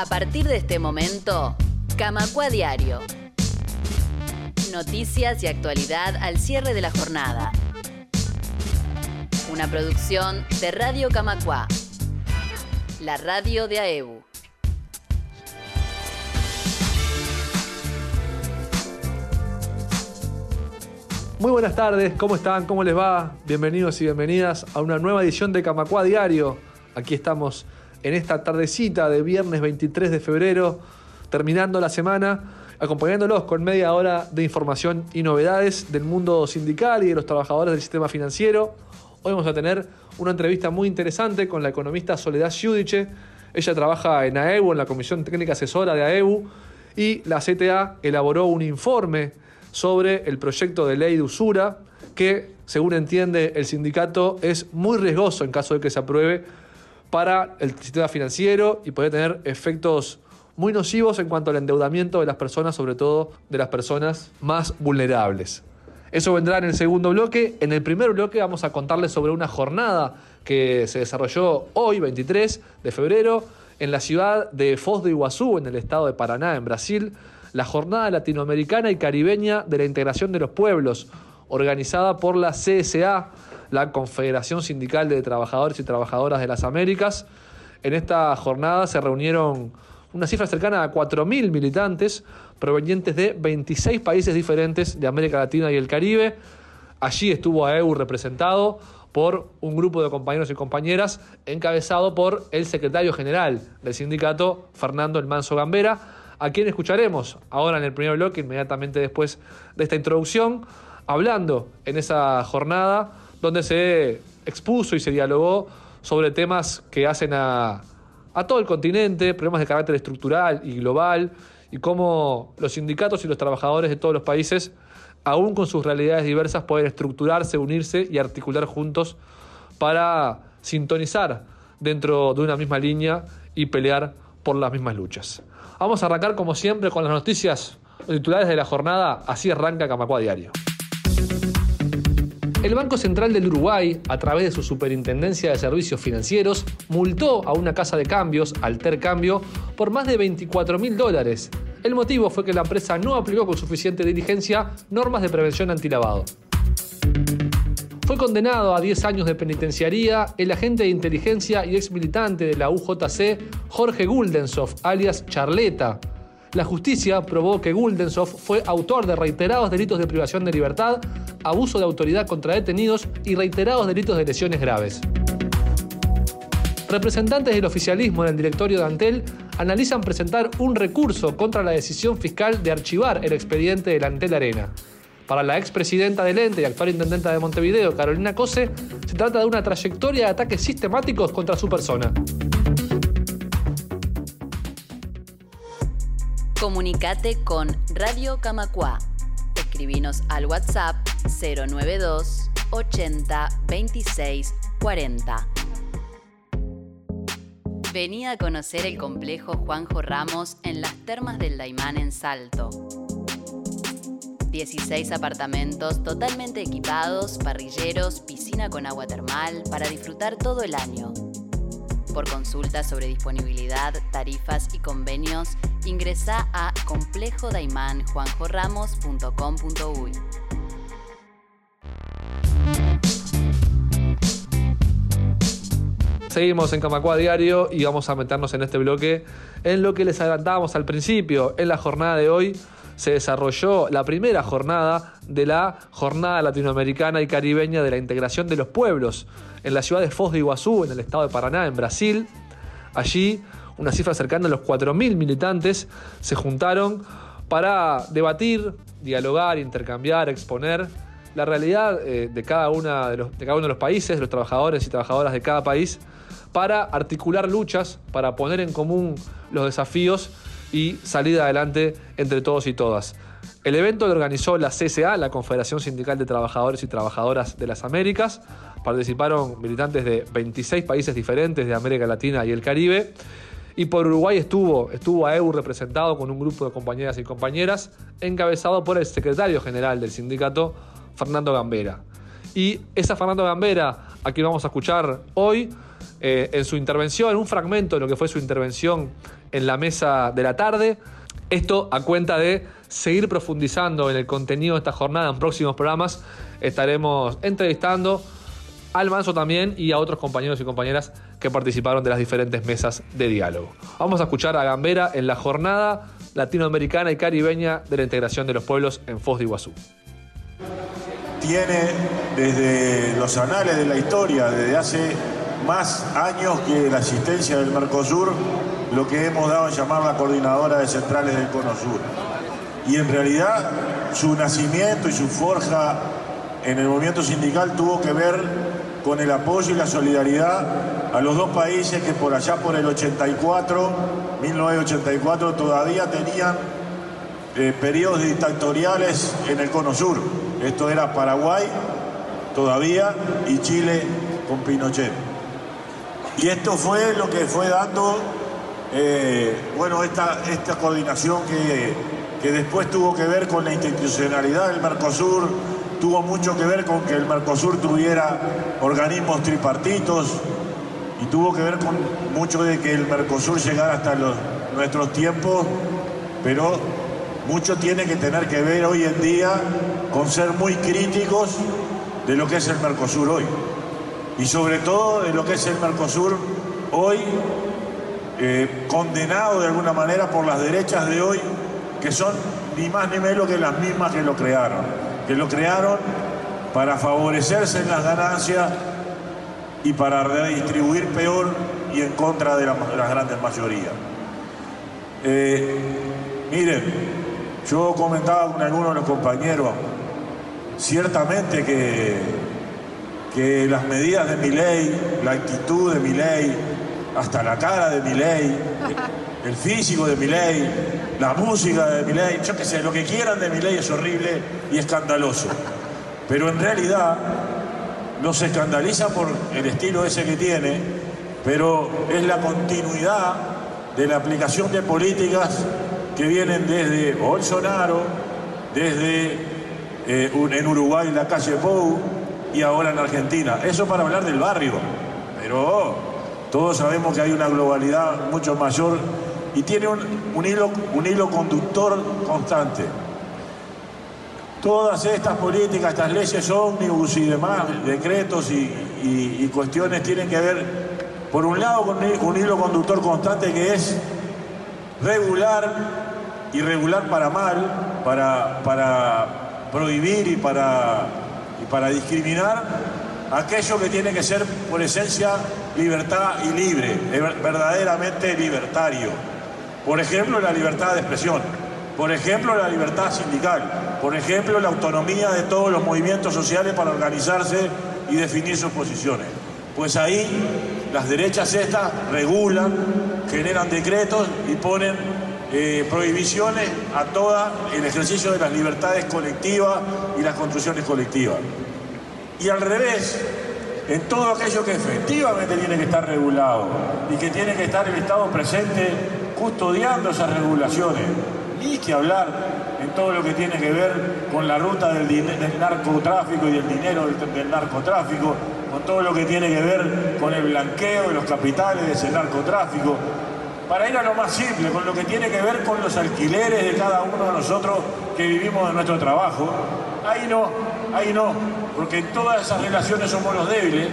A partir de este momento, Camacua Diario. Noticias y actualidad al cierre de la jornada. Una producción de Radio Camacua, la radio de AEU. Muy buenas tardes, ¿cómo están? ¿Cómo les va? Bienvenidos y bienvenidas a una nueva edición de Camacua Diario. Aquí estamos en esta tardecita de viernes 23 de febrero, terminando la semana, acompañándolos con media hora de información y novedades del mundo sindical y de los trabajadores del sistema financiero. Hoy vamos a tener una entrevista muy interesante con la economista Soledad Giudice. Ella trabaja en AEU, en la Comisión Técnica Asesora de AEU, y la CTA elaboró un informe sobre el proyecto de ley de usura que, según entiende el sindicato, es muy riesgoso en caso de que se apruebe para el sistema financiero y puede tener efectos muy nocivos en cuanto al endeudamiento de las personas, sobre todo de las personas más vulnerables. Eso vendrá en el segundo bloque. En el primer bloque vamos a contarles sobre una jornada que se desarrolló hoy, 23 de febrero, en la ciudad de Foz de Iguazú, en el estado de Paraná, en Brasil, la Jornada Latinoamericana y Caribeña de la Integración de los Pueblos, organizada por la CSA, la Confederación Sindical de Trabajadores y Trabajadoras de las Américas. En esta jornada se reunieron una cifra cercana a 4.000 militantes provenientes de 26 países diferentes de América Latina y el Caribe. Allí estuvo AEU representado por un grupo de compañeros y compañeras encabezado por el secretario general del sindicato, Fernando El Manso Gambera, a quien escucharemos ahora en el primer bloque, inmediatamente después de esta introducción, hablando en esa jornada donde se expuso y se dialogó sobre temas que hacen a, todo el continente, problemas de carácter estructural y global, y cómo los sindicatos y los trabajadores de todos los países, aún con sus realidades diversas, pueden estructurarse, unirse y articular juntos para sintonizar dentro de una misma línea y pelear por las mismas luchas. Vamos a arrancar como siempre con las noticias titulares de la jornada, así arranca Camacua Diario. El Banco Central del Uruguay, a través de su Superintendencia de Servicios Financieros, multó a una casa de cambios, Alter Cambio, por más de 24 mil dólares. El motivo fue que la empresa no aplicó con suficiente diligencia normas de prevención antilavado. Fue condenado a 10 años de penitenciaría el agente de inteligencia y ex militante de la UJC, Jorge Guldensov, alias Charleta. La justicia probó que Guldensov fue autor de reiterados delitos de privación de libertad, abuso de autoridad contra detenidos y reiterados delitos de lesiones graves. Representantes del oficialismo en el directorio de Antel analizan presentar un recurso contra la decisión fiscal de archivar el expediente de la Antel Arena. Para la expresidenta del ente y actual intendenta de Montevideo, Carolina Cose, se trata de una trayectoria de ataques sistemáticos contra su persona. Comunicate con Radio Camacua. Escribinos al WhatsApp 092 80 26 40. Vení a conocer el complejo Juanjo Ramos en las termas del Daimán en Salto. 16 apartamentos totalmente equipados, parrilleros, piscina con agua termal para disfrutar todo el año. Por consultas sobre disponibilidad, tarifas y convenios, ingresa a complejodaimanjuanjoramos.com.uy. Seguimos en Camacua Diario y vamos a meternos en este bloque en lo que les adelantábamos al principio. En la jornada de hoy se desarrolló la primera jornada de la Jornada Latinoamericana y Caribeña de la Integración de los Pueblos en la ciudad de Foz de Iguazú, en el estado de Paraná, en Brasil. Allí, una cifra cercana a los 4.000 militantes se juntaron para debatir, dialogar, intercambiar, exponer la realidad eh, de, cada una de, los, de cada uno de los países, los trabajadores y trabajadoras de cada país, para articular luchas, para poner en común los desafíos y salir adelante entre todos y todas. El evento lo organizó la CSA, la Confederación Sindical de Trabajadores y Trabajadoras de las Américas. Participaron militantes de 26 países diferentes de América Latina y el Caribe. Y por Uruguay estuvo, estuvo AEU representado con un grupo de compañeras y compañeras, encabezado por el secretario general del sindicato, Fernando Gambera. Y esa Fernando Gambera, a quien vamos a escuchar hoy, eh, en su intervención, un fragmento de lo que fue su intervención en la mesa de la tarde. Esto a cuenta de seguir profundizando en el contenido de esta jornada en próximos programas. Estaremos entrevistando al Manso también y a otros compañeros y compañeras que participaron de las diferentes mesas de diálogo. Vamos a escuchar a Gambera en la jornada latinoamericana y caribeña de la integración de los pueblos en Foz de Iguazú. Tiene desde los anales de la historia, desde hace más años que la asistencia del Mercosur, lo que hemos dado a llamar la coordinadora de centrales del Cono Sur. Y en realidad su nacimiento y su forja en el movimiento sindical tuvo que ver con el apoyo y la solidaridad a los dos países que por allá por el 84, 1984, todavía tenían eh, periodos dictatoriales en el cono sur. Esto era Paraguay todavía y Chile con Pinochet. Y esto fue lo que fue dando, eh, bueno, esta, coordinación que, que después tuvo que ver con la institucionalidad del Mercosur, tuvo mucho que ver con que el Mercosur tuviera organismos tripartitos y tuvo que ver con mucho de que el Mercosur llegara hasta los, nuestros tiempos, pero mucho tiene que tener que ver hoy en día con ser muy críticos de lo que es el Mercosur hoy. Y sobre todo de lo que es el Mercosur hoy, eh, condenado de alguna manera por las derechas de hoy, que son ni más ni menos que las mismas que lo crearon que lo crearon para favorecerse en las ganancias y para redistribuir peor y en contra de, las grandes mayorías. Eh, miren, yo comentaba con algunos de los compañeros, ciertamente que, que las medidas de mi ley, la actitud de mi ley, hasta la cara de mi ley, el físico de mi ley, la música de mi ley, yo qué sé, lo que quieran de mi ley es horrible y escandaloso. Pero en realidad no se escandaliza por el estilo ese que tiene, pero es la continuidad de la aplicación de políticas que vienen desde Bolsonaro, desde eh, en Uruguay la calle Pou y ahora en Argentina. Eso para hablar del barrio, pero todos sabemos que hay una globalidad mucho mayor y tiene un, hilo, un hilo conductor constante. Todas estas políticas, estas leyes ómnibus y demás, decretos y, cuestiones tienen que ver, por un lado, con un hilo conductor constante que es regular y regular para mal, para, para prohibir y para, y para discriminar aquello que tiene que ser por esencia libertad y libre, verdaderamente libertario. Por ejemplo, la libertad de expresión. Por ejemplo, la libertad sindical. Por ejemplo, la autonomía de todos los movimientos sociales para organizarse y definir sus posiciones. Pues ahí las derechas estas regulan, generan decretos y ponen eh, prohibiciones a todo el ejercicio de las libertades colectivas y las construcciones colectivas. Y al revés, en todo aquello que efectivamente tiene que estar regulado y que tiene que estar el Estado presente custodiando esas regulaciones. Ni que hablar en todo lo que tiene que ver con la ruta del, narcotráfico y del dinero del, narcotráfico, con todo lo que tiene que ver con el blanqueo de los capitales de ese narcotráfico. Para ir a lo más simple, con lo que tiene que ver con los alquileres de cada uno de nosotros que vivimos de nuestro trabajo. Ahí no, ahí no, porque en todas esas relaciones somos los débiles.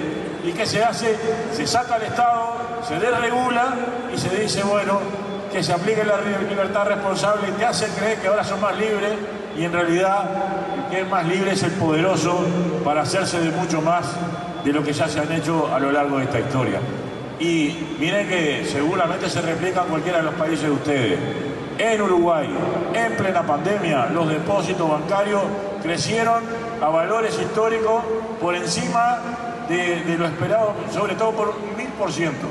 ¿Y qué se hace? Se saca al Estado, se desregula y se dice, bueno, que se aplique la libertad responsable y te hace creer que ahora son más libres y en realidad el que es más libre es el poderoso para hacerse de mucho más de lo que ya se han hecho a lo largo de esta historia. Y miren que seguramente se replica en cualquiera de los países de ustedes. En Uruguay, en plena pandemia, los depósitos bancarios crecieron a valores históricos por encima de, lo esperado, sobre todo por mil por ciento.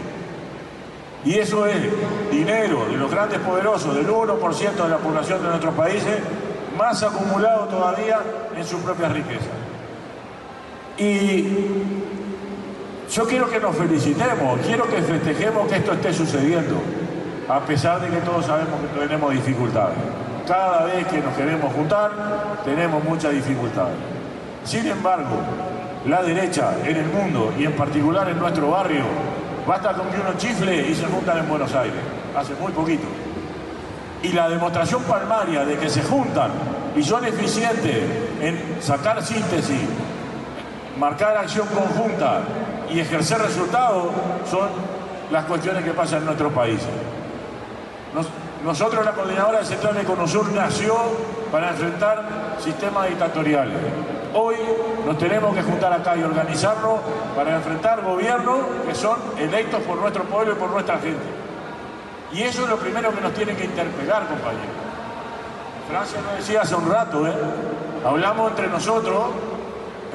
Y eso es dinero de los grandes poderosos, del 1% de la población de nuestros países, más acumulado todavía en sus propias riquezas. Y yo quiero que nos felicitemos, quiero que festejemos que esto esté sucediendo, a pesar de que todos sabemos que tenemos dificultades. Cada vez que nos queremos juntar, tenemos muchas dificultades. Sin embargo, la derecha en el mundo y en particular en nuestro barrio Basta con que uno chifle y se juntan en Buenos Aires, hace muy poquito. Y la demostración palmaria de que se juntan y son eficientes en sacar síntesis, marcar acción conjunta y ejercer resultados son las cuestiones que pasan en nuestro país. Nosotros, la coordinadora del sector de Econosur, nació para enfrentar sistemas dictatoriales. Hoy nos tenemos que juntar acá y organizarnos para enfrentar gobiernos que son electos por nuestro pueblo y por nuestra gente. Y eso es lo primero que nos tiene que interpelar, compañeros. Francia lo decía hace un rato, ¿eh? hablamos entre nosotros,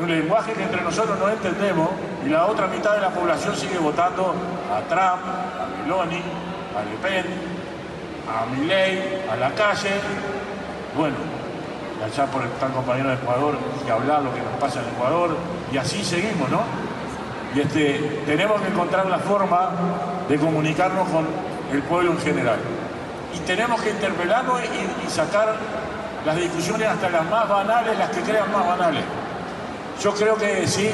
un lenguaje que entre nosotros no entendemos, y la otra mitad de la población sigue votando a Trump, a Meloni, a Le Pen, a Milley, a la calle. Bueno, allá por el tan compañero de Ecuador que habla lo que nos pasa en Ecuador, y así seguimos, ¿no? Y este, tenemos que encontrar la forma de comunicarnos con el pueblo en general. Y tenemos que interpelarnos y, y sacar las discusiones hasta las más banales, las que crean más banales. Yo creo que sí,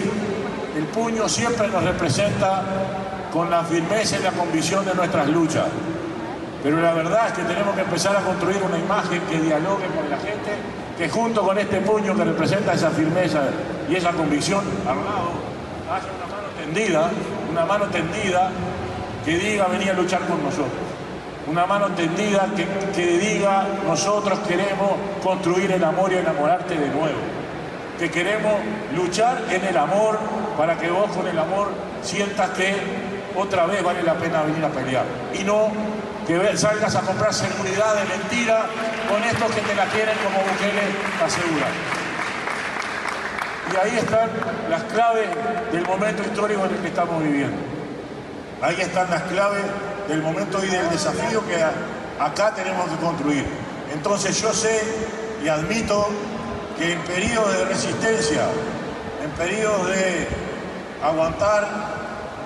el puño siempre nos representa con la firmeza y la convicción de nuestras luchas. Pero la verdad es que tenemos que empezar a construir una imagen que dialogue con la gente, que junto con este puño que representa esa firmeza y esa convicción, al lado, haya una mano tendida, una mano tendida que diga venía a luchar con nosotros. Una mano tendida que, que diga nosotros queremos construir el amor y enamorarte de nuevo. Que queremos luchar en el amor para que vos con el amor sientas que otra vez vale la pena venir a pelear. Y no que salgas a comprar seguridad de mentira con estos que te la quieren como Bukele asegurar. Y ahí están las claves del momento histórico en el que estamos viviendo. Ahí están las claves del momento y del desafío que acá tenemos que construir. Entonces yo sé y admito que en periodos de resistencia, en periodos de aguantar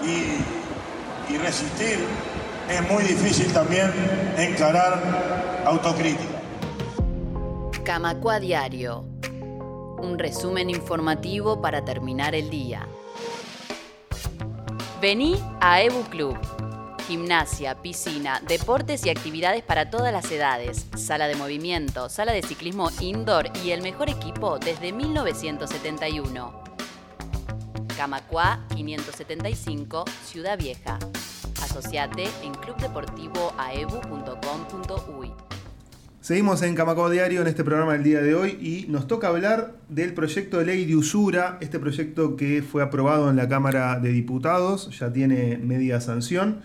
y resistir, es muy difícil también encarar autocrítica. Camacua Diario. Un resumen informativo para terminar el día. Vení a Ebu Club. Gimnasia, piscina, deportes y actividades para todas las edades, sala de movimiento, sala de ciclismo indoor y el mejor equipo desde 1971. Camacua 575, Ciudad Vieja. Asociate en clubdeportivoaebu.com.uy. Seguimos en Camacua Diario en este programa del día de hoy y nos toca hablar del proyecto de ley de usura, este proyecto que fue aprobado en la Cámara de Diputados, ya tiene media sanción,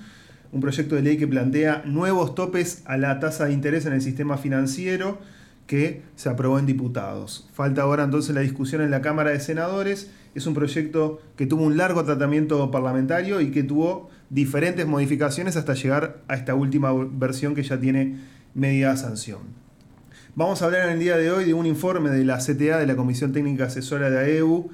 un proyecto de ley que plantea nuevos topes a la tasa de interés en el sistema financiero que se aprobó en diputados. Falta ahora entonces la discusión en la Cámara de Senadores. Es un proyecto que tuvo un largo tratamiento parlamentario y que tuvo diferentes modificaciones hasta llegar a esta última versión que ya tiene media sanción. Vamos a hablar en el día de hoy de un informe de la CTA, de la Comisión Técnica Asesora de AEU,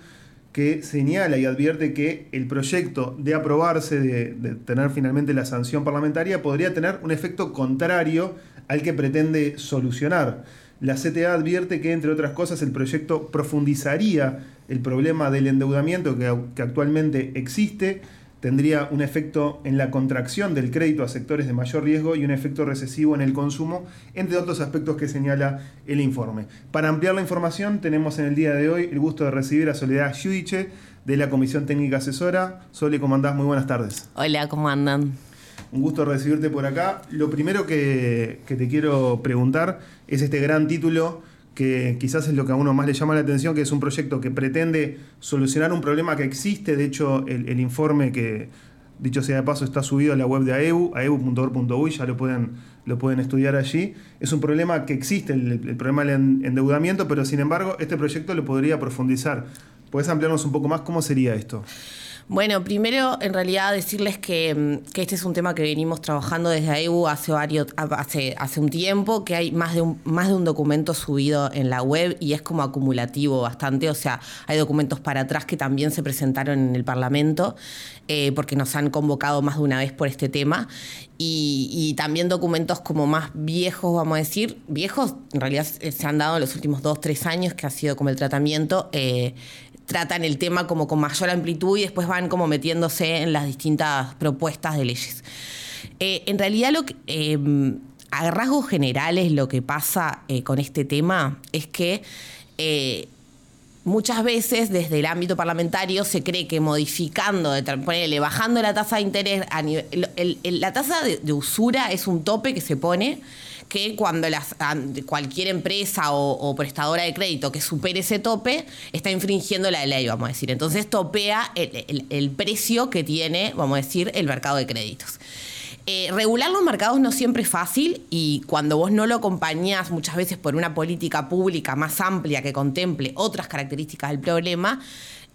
que señala y advierte que el proyecto de aprobarse, de, de, tener finalmente la sanción parlamentaria, podría tener un efecto contrario al que pretende solucionar. La CTA advierte que, entre otras cosas, el proyecto profundizaría el problema del endeudamiento que, actualmente existe, tendría un efecto en la contracción del crédito a sectores de mayor riesgo y un efecto recesivo en el consumo, entre otros aspectos que señala el informe. Para ampliar la información, tenemos en el día de hoy el gusto de recibir a Soledad Giudice de la Comisión Técnica Asesora. Sole, ¿cómo andás? Muy buenas tardes. Hola, ¿cómo andan? Un gusto recibirte por acá. Lo primero que, te quiero preguntar es este gran título que quizás es lo que a uno más le llama la atención, que es un proyecto que pretende solucionar un problema que existe. De hecho, el, informe que, dicho sea de paso, está subido a la web de AEU, aebu.org.uy, ya lo pueden, lo pueden estudiar allí. Es un problema que existe, el, el problema del endeudamiento, pero sin embargo, este proyecto lo podría profundizar. ¿Puedes ampliarnos un poco más cómo sería esto? Bueno, primero, en realidad, decirles que, que, este es un tema que venimos trabajando desde AEU hace, varios, hace, hace un tiempo, que hay más de, un, más de un documento subido en la web y es como acumulativo bastante, o sea, hay documentos para atrás que también se presentaron en el Parlamento, eh, porque nos han convocado más de una vez por este tema, y, y, también documentos como más viejos, vamos a decir, viejos, en realidad se han dado en los últimos dos, tres años, que ha sido como el tratamiento. Eh, tratan el tema como con mayor amplitud y después van como metiéndose en las distintas propuestas de leyes. Eh, en realidad lo que, eh, a rasgos generales lo que pasa eh, con este tema es que muchas veces desde el ámbito parlamentario se cree que modificando, ponerle, bajando la tasa de interés, a la tasa de, usura es un tope que se pone que cuando las, cualquier empresa o, prestadora de crédito que supere ese tope está infringiendo la ley, vamos a decir. Entonces topea el precio que tiene, vamos a decir, el mercado de créditos. Eh, regular los mercados no siempre es fácil y cuando vos no lo acompañás muchas veces por una política pública más amplia que contemple otras características del problema,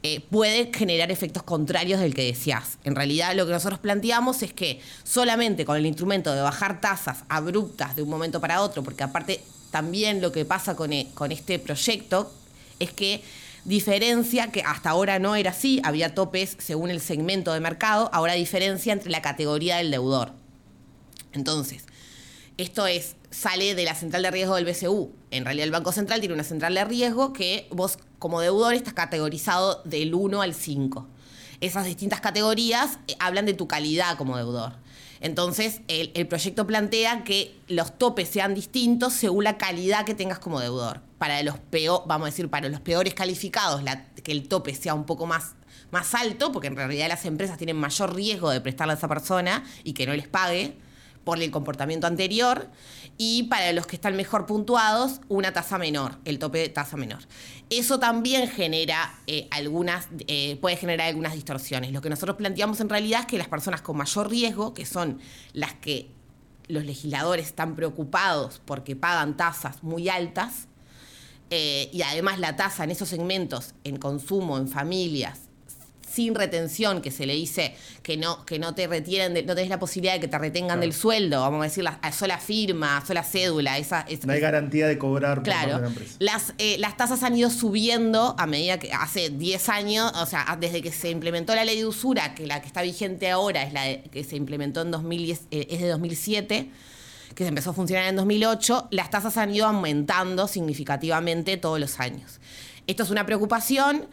eh, puede generar efectos contrarios del que decías. En realidad lo que nosotros planteamos es que solamente con el instrumento de bajar tasas abruptas de un momento para otro, porque aparte también lo que pasa con, e, con este proyecto es que diferencia, que hasta ahora no era así, había topes según el segmento de mercado, ahora diferencia entre la categoría del deudor. Entonces, esto es, sale de la central de riesgo del BCU. En realidad el Banco Central tiene una central de riesgo que vos como deudor estás categorizado del 1 al 5. Esas distintas categorías eh, hablan de tu calidad como deudor. Entonces, el, proyecto plantea que los topes sean distintos según la calidad que tengas como deudor para los peor, vamos a decir, para los peores calificados, que el tope sea un poco más, más alto, porque en realidad las empresas tienen mayor riesgo de prestarle a esa persona y que no les pague por el comportamiento anterior, y para los que están mejor puntuados, una tasa menor, el tope de tasa menor. Eso también genera eh, algunas, eh, puede generar algunas distorsiones. Lo que nosotros planteamos en realidad es que las personas con mayor riesgo, que son las que los legisladores están preocupados porque pagan tasas muy altas, eh, y además la tasa en esos segmentos, en consumo, en familias, sin retención, que se le dice que no, que no te retienen, no tenés la posibilidad de que te retengan del sueldo, vamos a decir, la, sola firma, sola cédula. Esa, no hay garantía de cobrar claro, por empresa. Las, eh, las tasas han ido subiendo a medida que hace 10 años, o sea, desde que se implementó la ley de usura, que la que está vigente ahora es la que se implementó en 2010, eh, es de 2007 que se empezó a funcionar en 2008, las tasas han ido aumentando significativamente todos los años. Esto es una preocupación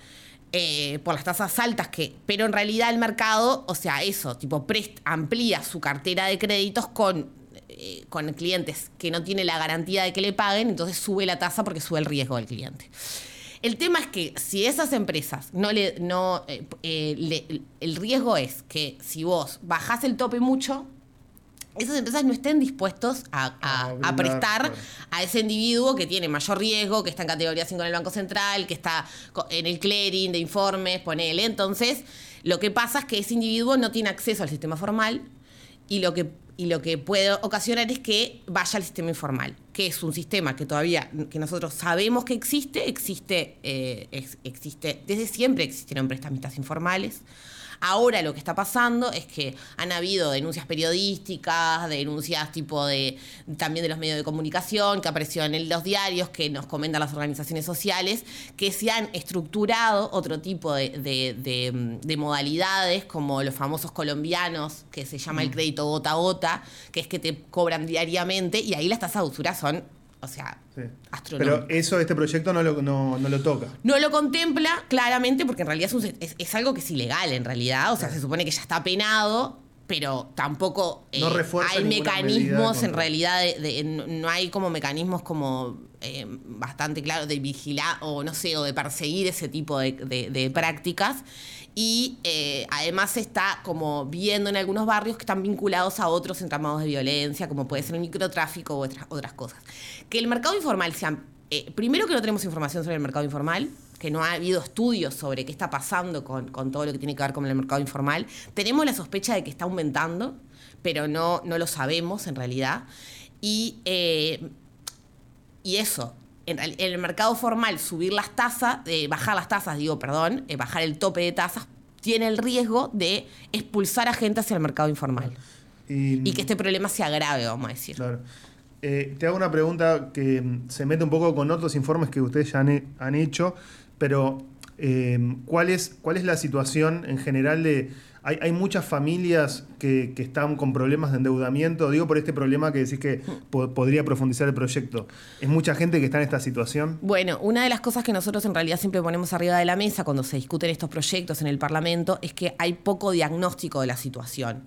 eh, por las tasas altas, que, pero en realidad el mercado, o sea, eso, tipo, amplía su cartera de créditos con, eh, con clientes que no tiene la garantía de que le paguen, entonces sube la tasa porque sube el riesgo del cliente. El tema es que si esas empresas no le, no, eh, el riesgo es que si vos bajás el tope mucho, esas empresas no estén dispuestos a, prestar a ese individuo que tiene mayor riesgo, que está en categoría 5 en el Banco Central, que está en el clearing de informes, ponele. Entonces, lo que pasa es que ese individuo no tiene acceso al sistema formal y lo que, y lo que puede ocasionar es que vaya al sistema informal, que es un sistema que todavía, que nosotros sabemos que existe, existe, eh, existe, desde siempre existieron prestamistas informales. Ahora lo que está pasando es que han habido denuncias periodísticas, denuncias tipo de también de los medios de comunicación, que aparecieron en los diarios, que nos comentan las organizaciones sociales, que se han estructurado otro tipo de, modalidades, como los famosos colombianos, que se llama el mm. crédito gota a gota, que es que te cobran diariamente, y ahí las tasas de usura son o sea, Pero eso este proyecto no lo, no, lo, toca. No lo contempla claramente porque en realidad es, algo que es ilegal en realidad. O sea, se supone que ya está penado, pero tampoco eh, hay mecanismos en realidad, de, no hay como mecanismos como eh, bastante claros de vigilar o no sé, o de perseguir ese tipo de prácticas y eh, además se está como viendo en algunos barrios que están vinculados a otros entramados de violencia, como puede ser el microtráfico u otras, otras cosas. Que el mercado informal sea... Eh, primero que no tenemos información sobre el mercado informal, que no ha habido estudios sobre qué está pasando con, todo lo que tiene que ver con el mercado informal. Tenemos la sospecha de que está aumentando, pero no, no lo sabemos en realidad. Y, eh, y eso, en, el mercado formal subir las tasas, eh, bajar las tasas, digo, perdón, eh, bajar el tope de tasas, tiene el riesgo de expulsar a gente hacia el mercado informal. Y, que este problema se agrave, vamos a decir. Claro. Eh, te hago una pregunta que mm, se mete un poco con otros informes que ustedes ya han, hecho, pero ¿cuál, es, ¿cuál es la situación en general de hay, muchas familias que, están con problemas de endeudamiento. Digo por este problema que decís que po- podría profundizar el proyecto. ¿Es mucha gente que está en esta situación? Bueno, una de las cosas que nosotros en realidad siempre ponemos arriba de la mesa cuando se discuten estos proyectos en el Parlamento es que hay poco diagnóstico de la situación.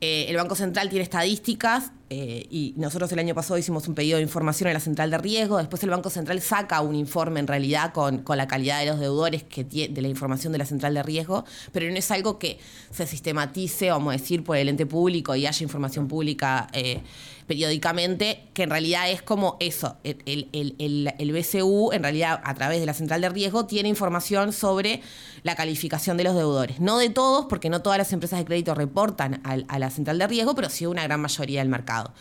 Eh, el Banco Central tiene estadísticas eh, y nosotros el año pasado hicimos un pedido de información a la Central de Riesgo. Después el Banco Central saca un informe en realidad con, con la calidad de los deudores que de la información de la Central de Riesgo, pero no es algo que se sistematice, vamos a decir, por el ente público y haya información pública. eh, periódicamente, que en realidad es como eso. El, el- el- el- BCU, en realidad, a través de la central de riesgo, tiene información sobre la calificación de los deudores. No de todos, porque no todas las empresas de crédito reportan al- a, la central de riesgo, pero sí una gran mayoría del mercado.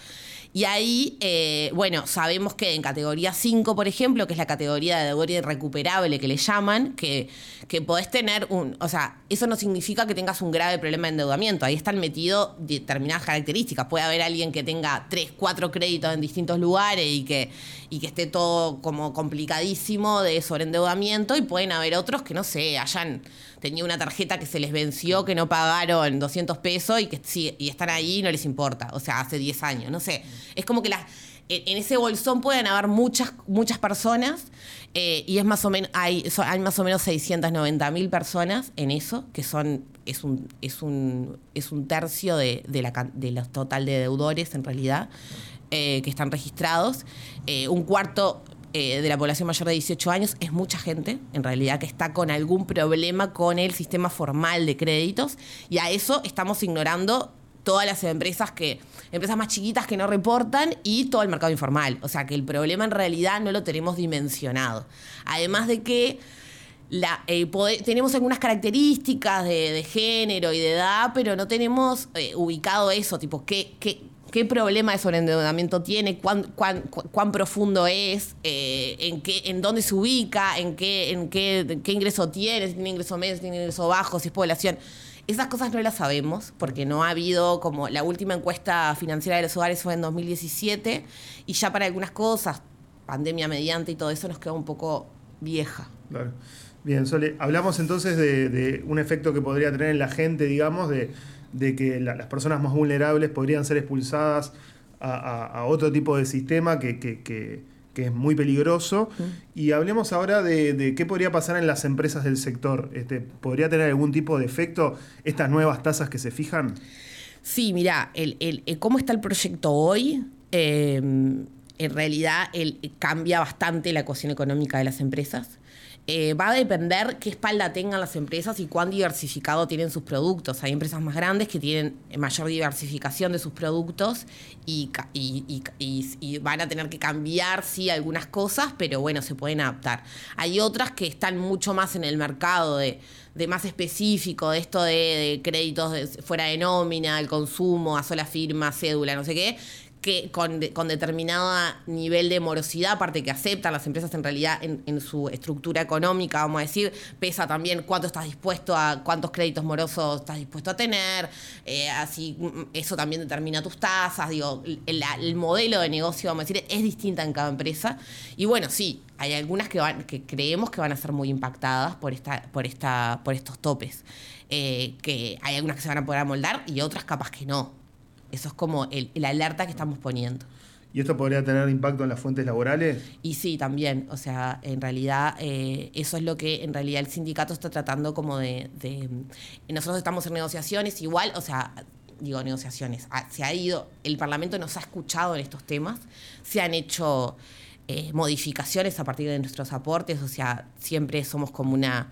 Y ahí, eh, bueno, sabemos que en categoría 5, por ejemplo, que es la categoría de deudor irrecuperable que le llaman, que, que podés tener un. O sea, eso no significa que tengas un grave problema de endeudamiento. Ahí están metidos determinadas características. Puede haber alguien que tenga 3, 4 créditos en distintos lugares y que, y que esté todo como complicadísimo de sobreendeudamiento, y pueden haber otros que, no sé, hayan tenido una tarjeta que se les venció, que no pagaron 200 pesos y que sí, y están ahí y no les importa. O sea, hace 10 años, no sé. Es como que las, en ese bolsón pueden haber muchas, muchas personas eh, y es más o menos, hay, hay más o menos 690 mil personas en eso, que son, es un, es un, es un tercio de, de la, de los total de deudores en realidad, eh, que están registrados. Eh, un cuarto eh, de la población mayor de 18 años es mucha gente, en realidad, que está con algún problema con el sistema formal de créditos, y a eso estamos ignorando todas las empresas que empresas más chiquitas que no reportan y todo el mercado informal, o sea que el problema en realidad no lo tenemos dimensionado. Además de que eh, tenemos algunas características de, de género y de edad, pero no tenemos eh, ubicado eso, tipo, qué, qué, qué problema de sobreendeudamiento tiene, cuán, cuán, cu- cuán profundo es, eh, en, dónde se ubica, en qué, en qué, qué ingreso tiene, si tiene ingreso medio, si tiene ingreso bajo, si es población. Esas cosas no las sabemos porque no ha habido como la última encuesta financiera de los hogares fue en 2017 y ya para algunas cosas, pandemia mediante y todo eso nos queda un poco vieja. Claro. Bien, Sole, hablamos entonces de un efecto que podría tener en la gente, digamos, de, de que la- las personas más vulnerables podrían ser expulsadas a, a- a otro tipo de sistema que, que- que- que es muy peligroso. Y hablemos ahora de, de qué podría pasar en las empresas del sector. Este, ¿Podría tener algún tipo de efecto estas nuevas tasas que se fijan? Sí, mira, el, el- el cómo está el proyecto hoy, eh, en realidad el- cambia bastante la ecuación económica de las empresas. Eh, va a depender qué espalda tengan las empresas y cuán diversificado tienen sus productos. Hay empresas más grandes que tienen mayor diversificación de sus productos y, van a tener que cambiar, sí, algunas cosas, pero bueno, se pueden adaptar. Hay otras que están mucho más en el mercado de, de más específico, de esto de, de créditos de- fuera de nómina, el consumo, a sola firma, cédula, no sé qué, que con, de- con determinado nivel de morosidad, aparte que aceptan las empresas en realidad en, su estructura económica, vamos a decir, pesa también cuánto estás dispuesto a, cuántos créditos morosos estás dispuesto a tener, eh, así mm, eso también determina tus tasas, digo, el, el modelo de negocio, vamos a decir, es distinta en cada empresa. Y bueno, sí, hay algunas que, van, que creemos que van a ser muy impactadas por, esta, por, esta, por estos topes. Eh, que hay algunas que se van a poder amoldar y otras capaz que no. Eso es como el, el alerta que estamos poniendo. ¿Y esto podría tener impacto en las fuentes laborales? Y sí, también, o sea, en realidad eh, eso es lo que en realidad el sindicato está tratando como de, de- Nosotros estamos en negociaciones igual, o sea, digo negociaciones, se ha ido, el Parlamento nos ha escuchado en estos temas, se han hecho eh, modificaciones a partir de nuestros aportes, o sea, siempre somos como una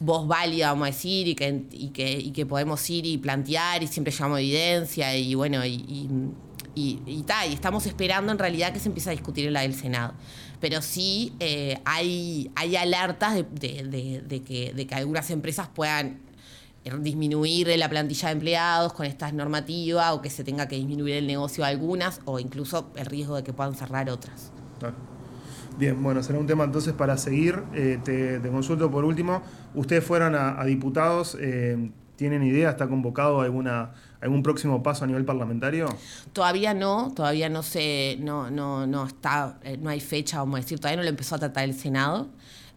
voz válida, vamos a decir, y que, y que, y que podemos ir y plantear y siempre llevamos evidencia y bueno, y, y, y, y ta, y estamos esperando en realidad que se empiece a discutir en la del Senado. Pero sí eh, hay, hay alertas de, de- que, de que algunas empresas puedan eh, disminuir la plantilla de empleados con estas normativas o que se tenga que disminuir el negocio de algunas o incluso el riesgo de que puedan cerrar otras. Bien, bueno, será un tema entonces para seguir. Eh, te, te consulto por último. Ustedes fueron a, a diputados. eh, ¿Tienen idea? ¿Está convocado alguna, algún próximo paso a nivel parlamentario? Todavía no, todavía no se, no, no, no está, eh, no hay fecha, vamos a decir, todavía no lo empezó a tratar el Senado.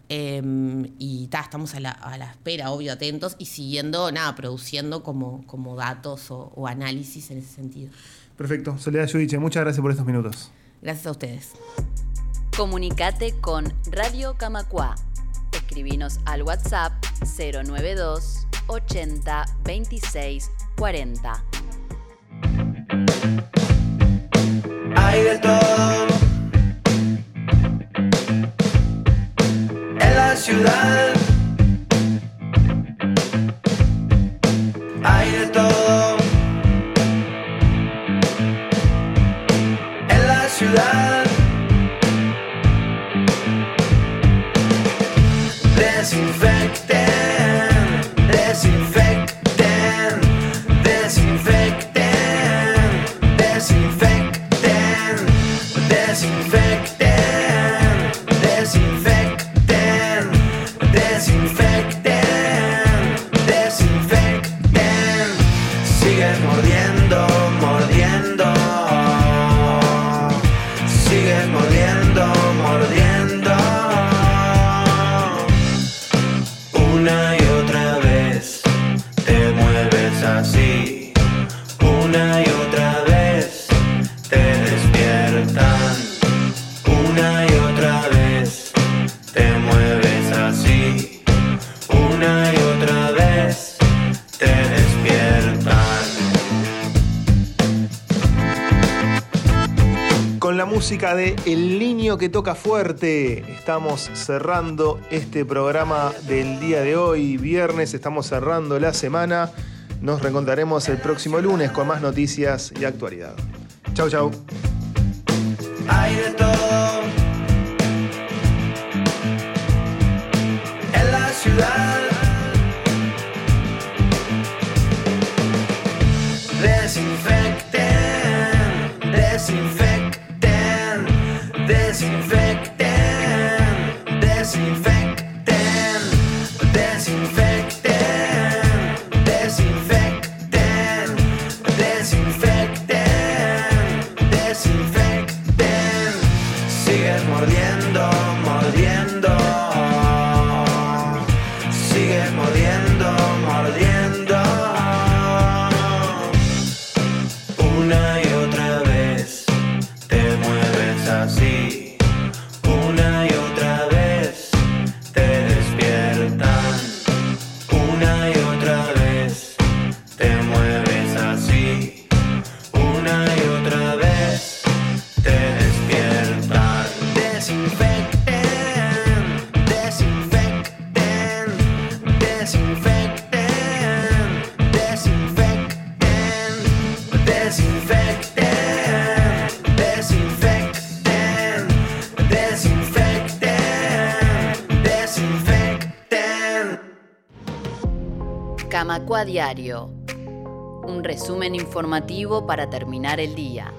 Em, y ta, estamos a la, a la espera, obvio, atentos y siguiendo, nada, produciendo como, como datos o, o análisis en ese sentido. Perfecto. Soledad Yudiche, muchas gracias por estos minutos. Gracias a ustedes. Comunicate con Radio Camacua. Escribinos al WhatsApp 092 80 26 40. Hay de todo en la ciudad. Con la música de El Niño que toca fuerte, estamos cerrando este programa del día de hoy, viernes, estamos cerrando la semana. Nos reencontraremos el próximo lunes con más noticias y actualidad. Chau, chau. Hay de todo en la ciudad. viendo, mordiendo. Informativo para terminar el día.